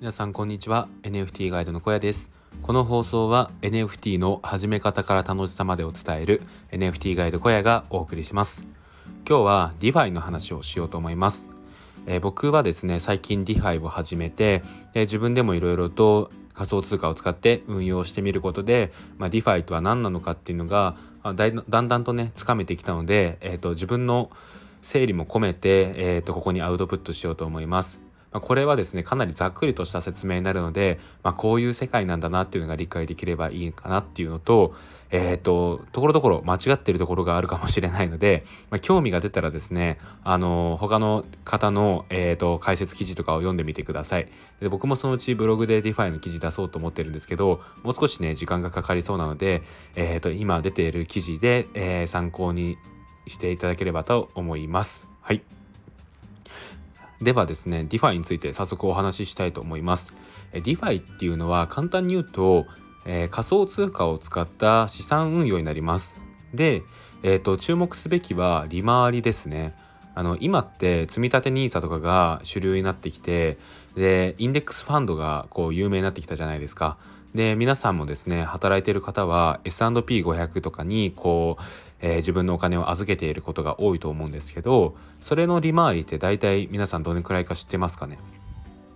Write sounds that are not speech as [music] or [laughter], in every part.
皆さんこんにちは。NFT ガイドの小屋です。この放送は NFT の始め方から楽しさまでを伝える NFT ガイド小屋がお送りします。今日は DeFi の話をしようと思います。えー、僕はですね最近 DeFi を始めて、え、自分でもいろいろと仮想通貨を使って運用してみることで、まあ、DeFi とは何なのかっていうのがだんだんとねつかめてきたので、えーと、自分の整理も込めて、えーとここにアウトプットしようと思います。まあ、これはですねかなりざっくりとした説明になるので、まあ、こういう世界なんだなっていうのが理解できればいいかなっていうのとえっ、ー、とところどころ間違ってるところがあるかもしれないので、まあ、興味が出たらですねあの他の方の、えーと、解説記事とかを読んでみてくださいで僕もそのうちブログで DeFi の記事出そうと思ってるんですけどもう少しね時間がかかりそうなので、えーと、今出ている記事で、えー、参考にしていただければと思いますはい。ではですね DeFi について早速お話ししたいと思います。DeFi っていうのは簡単に言うと、えー、仮想通貨を使った資産運用になります。で、えーと、注目すべきは利回りですね。あの今って積立 NISA とかが主流になってきてでインデックスファンドがこう有名になってきたじゃないですか。で皆さんもですね働いている方は S&P500 とかにこう、えー、自分のお金を預けていることが多いと思うんですけどそれの利回りって大体皆さんどれくらいか知ってますかね？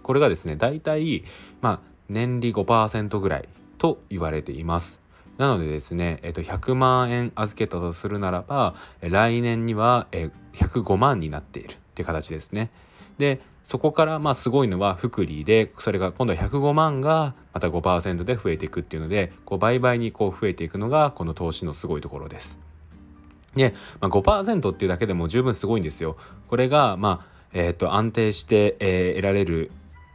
これがですね大体まあ年利5%ぐらいと言われています。なのでですね、えっと、100万円預けたとするならば来年には105万になっているって形ですね。でそこからまあすごいのは福利でそれが今度は105万がまた5%で増えていくっていうのでこう倍々にこう増えていくのがこの投資のすごいところです。で、まあ、5%っていうだけでも十分すごいんですよ。これがまあえー、と安定して、えー、得られる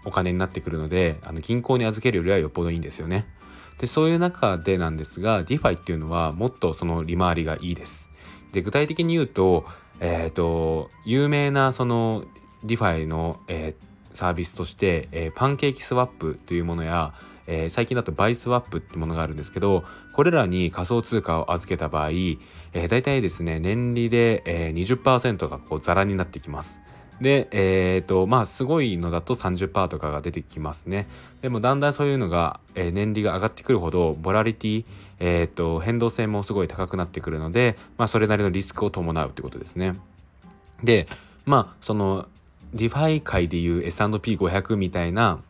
お金になってくるのであの銀行に預けるよりはよっぽどいいんですよね。でそういう中でなんですが DeFi っていうのはもっとその利回りがいいです。で具体的に言うと,、えーと有名なその DeFi の、えー、サービスとして、えー、パンケーキスワップというものや、えー、最近だとバイスワップっていうものがあるんですけどこれらに仮想通貨を預けた場合、えー、大体ですね年利で、えー、20%がこうザラになってきます。で、えっ、ー、と、まあ、すごいのだと30%とかが出てきますね。でも、だんだんそういうのが、えー、年利が上がってくるほど、ボラリティ、えっ、ー、と、変動性もすごい高くなってくるので、まあ、それなりのリスクを伴うということですね。で、まあ、その、 DeFi 界でいう S&P500 みたいな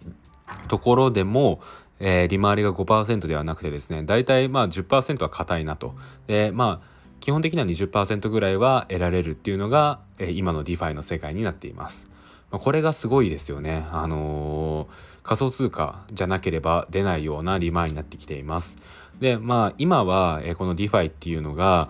ところでも、えー、利回りが5%ではなくてですね大体まあ10%は堅いなとでまあ基本的には20%ぐらいは得られるっていうのが、えー、今の DeFi の世界になっています。まあ、これがすごいですよね。あのー、仮想通貨じゃなければ出ないような利回りになってきています。でまあ今は、えー、この DeFi っていうのが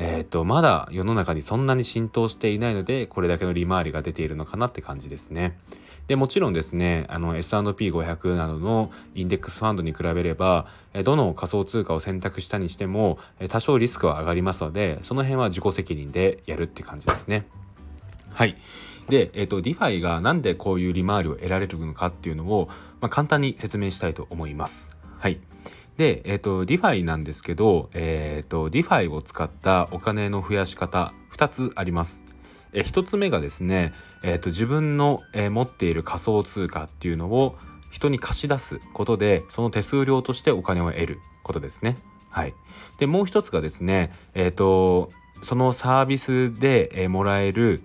えーと、まだ世の中にそんなに浸透していないのでこれだけの利回りが出ているのかなって感じですね。でもちろんですねあの S&P500 などのインデックスファンドに比べればどの仮想通貨を選択したにしても多少リスクは上がりますのでその辺は自己責任でやるって感じですね。はいで、えーと、DeFi がなんでこういう利回りを得られるのかっていうのを、まあ、簡単に説明したいと思います。はい。で、えっ、ー、と、DeFi なんですけど、えっ、ー、と、DeFi を使ったお金の増やし方、2つあります。え1つ目がですね、えーと、自分の、えー、持っている仮想通貨っていうのを人に貸し出すことでその手数料としてお金を得ることですね。はい、でもう一つがですね、えーと、そのサービスで、えー、もらえる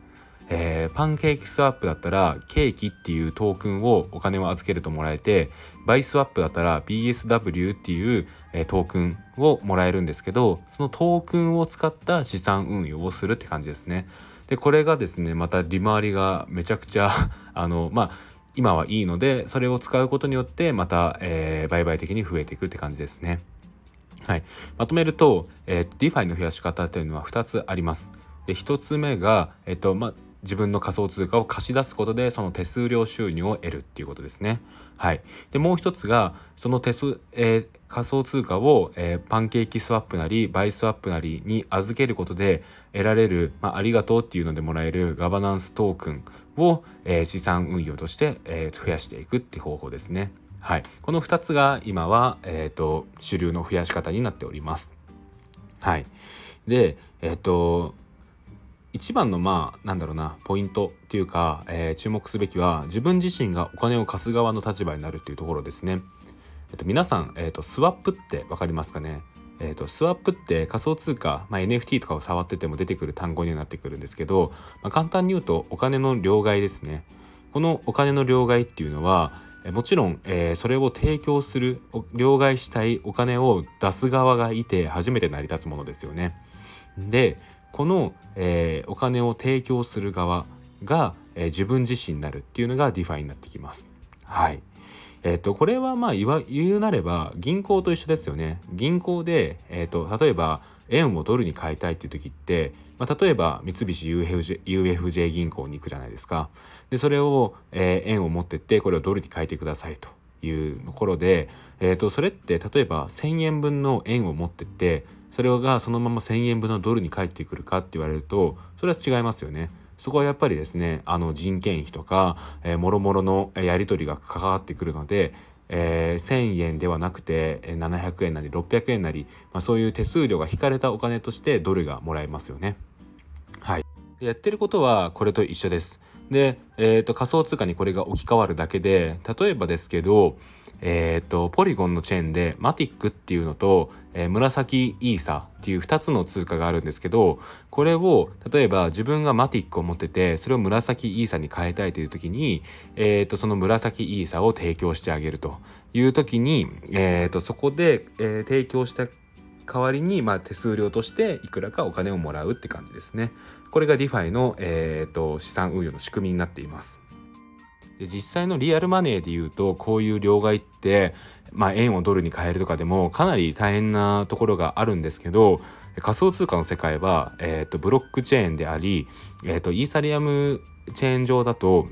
えー、パンケーキスワップだったらケーキっていうトークンをお金を預けるともらえてバイスワップだったら BSW っていう、えー、トークンをもらえるんですけどそのトークンを使った資産運用をするって感じですね。でこれがですねまた利回りがめちゃくちゃ [laughs] あのまあ今はいいのでそれを使うことによってまた、えー、売買的に増えていくって感じですね。はい、まとめると、えー、DeFi の増やし方というのは2つあります。で1つ目が、えっとま自分の仮想通貨を貸し出すことでその手数料収入を得るっていうことですね。はい、でもう一つがその手数、えー、仮想通貨を、えー、パンケーキスワップなりバイスワップなりに預けることで得られる、まあ、ありがとうっていうのでもらえるガバナンストークンを、えー、資産運用として、え増やしていくっていう方法ですね。はい、この2つが今は、えーと、主流の増やし方になっております。はい、で、えっ、と一番のまあなんだろうなポイントっていうか、えー、注目すべきは自分自身がお金を貸す側の立場になるっていうところですね。えっと、皆さん、えっと、スワップって分かりますかね？えーと、スワップって仮想通貨、まあ、NFT とかを触ってても出てくる単語になってくるんですけど、まあ、簡単に言うとお金の両替ですねこのお金の両替っていうのはもちろん、えー、それを提供する両替したいお金を出す側がいて初めて成り立つものですよね。でこの、えー、お金を提供する側が、えー、自分自身になるっていうのが DeFi になってきます。はい。えっ、ー、と、これはまあ言わ言うなれば銀行と一緒ですよね。銀行で、えっ、と、例えば円をドルに変えたいっていう時って、まあ、例えば三菱 UFJ, UFJ 銀行に行くじゃないですか。で、それを、えー、円を持ってって、これをドルに変えてくださいと。いうところで、えー、とそれって例えば1,000円分の円を持ってってそれがそのまま1,000円分のドルに返ってくるかって言われるとそれは違いますよね。そこはやっぱりですねあの人件費とか、えー、もろもろのやり取りが関わってくるので、えー、1,000円ではなくて700円なり600円なり、まあ、そういう手数料が引かれたお金としてドルがもらえますよね。はい、やってることはこれと一緒です。で、えーと、仮想通貨にこれが置き換わるだけで例えばですけど、えーと、ポリゴンのチェーンでマティックっていうのと、えー、紫イーサっていう2つの通貨があるんですけどこれを例えば自分がマティックを持っててそれを紫イーサに変えたいという時に、えーと、その紫イーサを提供してあげるという時に、えー、とそこで、えー、提供した代わりに、まあ、手数料としていくらかお金をもらうって感じですね。これが DeFi の、えーと、資産運用の仕組みになっています。で実際のリアルマネーでいうとこういう両替って、まあ、円をドルに変えるとかでもかなり大変なところがあるんですけど仮想通貨の世界は、えーと、ブロックチェーンであり、えーとイーサリアムチェーン上だと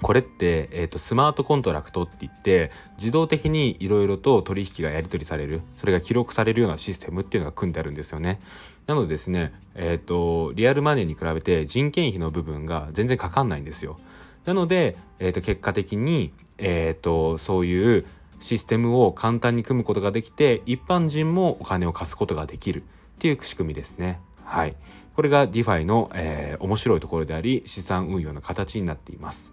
これって、えーと、スマートコントラクトって言って自動的にいろいろと取引がやり取りされるそれが記録されるようなシステムっていうのが組んであるんですよね。なのでですね、えーと、リアルマネーに比べて人件費の部分が全然かかんないんですよ。なので、えーと、結果的に、えー、とそういうシステムを簡単に組むことができて一般人もお金を貸すことができるっていう仕組みですね。はい、これが DeFi の、えー、面白いところであり資産運用の形になっています。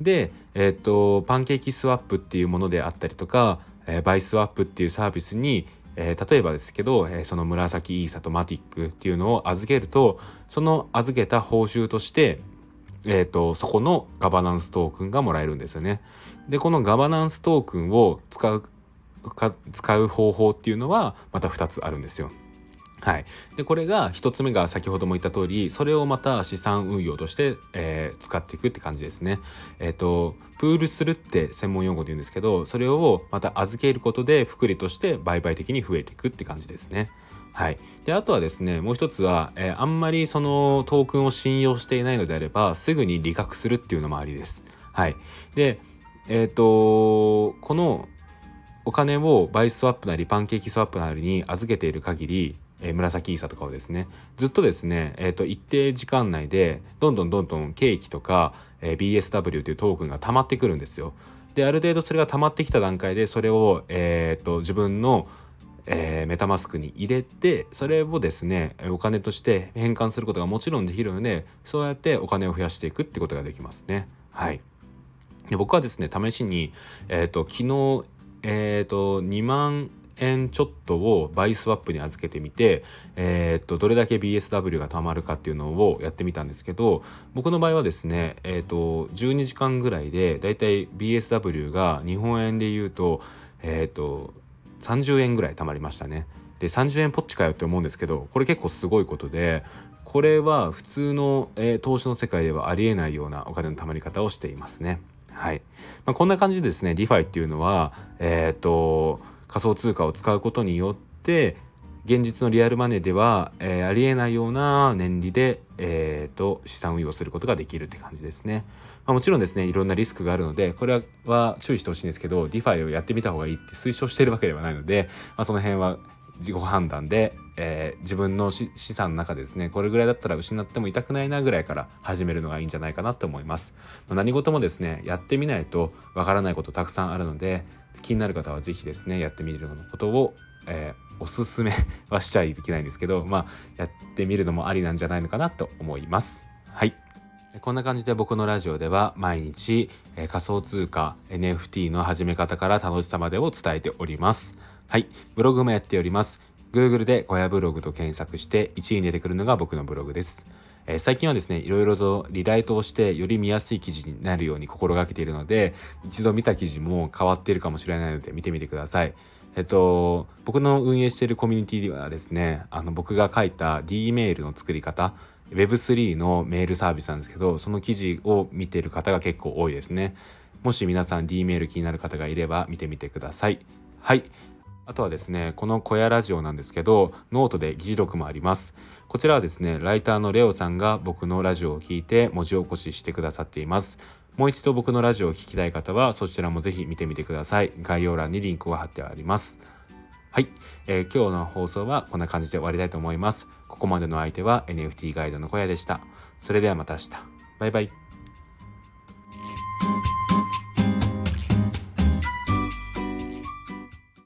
で、えー、っとパンケーキスワップっていうものであったりとか、えー、バイスワップっていうサービスに、えー、例えばですけど、えー、その紫イーサとマティックっていうのを預けるとその預けた報酬として、えーと、そこのガバナンストークンがもらえるんですよね。でこのガバナンストークンを使うか使う方法っていうのはまた2つあるんですよ。はい、でこれが1つ目が先ほども言った通りそれをまた資産運用として、えー、使っていくって感じですね。えっ、ー、とプールするって専門用語で言うんですけどそれをまた預けることで複利として売買的に増えていくって感じですね。はい、であとはですねもう一つは、えー、あんまりそのトークンを信用していないのであればすぐに利確するっていうのもありです。はい、でえっ、ー、とこのお金をバイスワップなりパンケーキスワップなりに預けている限りえー、紫イーサとかをですねずっとですね、えーと、一定時間内でどんどんどんどんケーキとか、えー、BSW というトークンが溜まってくるんですよ。である程度それが溜まってきた段階でそれを、えーと、自分の、えー、メタマスクに入れてそれをですねお金として変換することがもちろんできるのでそうやってお金を増やしていくってことができますね。はいで僕はですね試しに、えーと、昨日、えーと2万円ちょっとをバイスワップに預けてみて、えー、っとどれだけ BSW が貯まるかっていうのをやってみたんですけど僕の場合はですね、えー、っと12時間ぐらいでだいたい BSW が日本円で言うと,、えー、っと30円ぐらい貯まりましたね。で30円ポッチかよって思うんですけどこれ結構すごいことでこれは普通の、えー、投資の世界ではありえないようなお金の貯まり方をしていますね。はいまあ、こんな感じでですね DeFi っていうのはえっ、と仮想通貨を使うことによって現実のリアルマネーでは、えー、ありえないような年利で、えーと、資産運用することができるって感じですね。まあ、もちろんですねいろんなリスクがあるのでこれは注意してほしいんですけど DeFi をやってみた方がいいって推奨してるわけではないので、まあ、その辺は自己判断で、えー、自分の資産の中でですねこれぐらいだったら失っても痛くないなぐらいから始めるのがいいんじゃないかなと思います。まあ、何事もですねやってみないとわからないことたくさんあるので気になる方は是非ですねやってみることを、えーおすすめはしちゃいけないんですけどまあやってみるのもありなんじゃないのかなと思います。はい。こんな感じで僕のラジオでは毎日、え、仮想通貨 NFT の始め方から楽しさまでを伝えております。はい。ブログもやっております。Google で小屋ブログと検索して1位に出てくるのが僕のブログです。え、最近はですねいろいろとリライトをしてより見やすい記事になるように心がけているので一度見た記事も変わっているかもしれないので見てみてください。えっと、僕の運営しているコミュニティではですねあの僕が書いた D メールの作り方 Web3 のメールサービスなんですけどその記事を見ている方が結構多いですね。もし皆さん D メール気になる方がいれば見てみてください。はい。あとはですねこの小屋ラジオなんですけどノートで議事録もあります。こちらはですねライターのレオさんが僕のラジオを聞いて文字起こししてくださっています。もう一度僕のラジオを聴きたい方はそちらもぜひ見てみてください。概要欄にリンクを貼ってあります。はい、えー、今日の放送はこんな感じで終わりたいと思います。ここまでの相手は NFT ガイドの小屋でした。それではまた明日。バイバイ。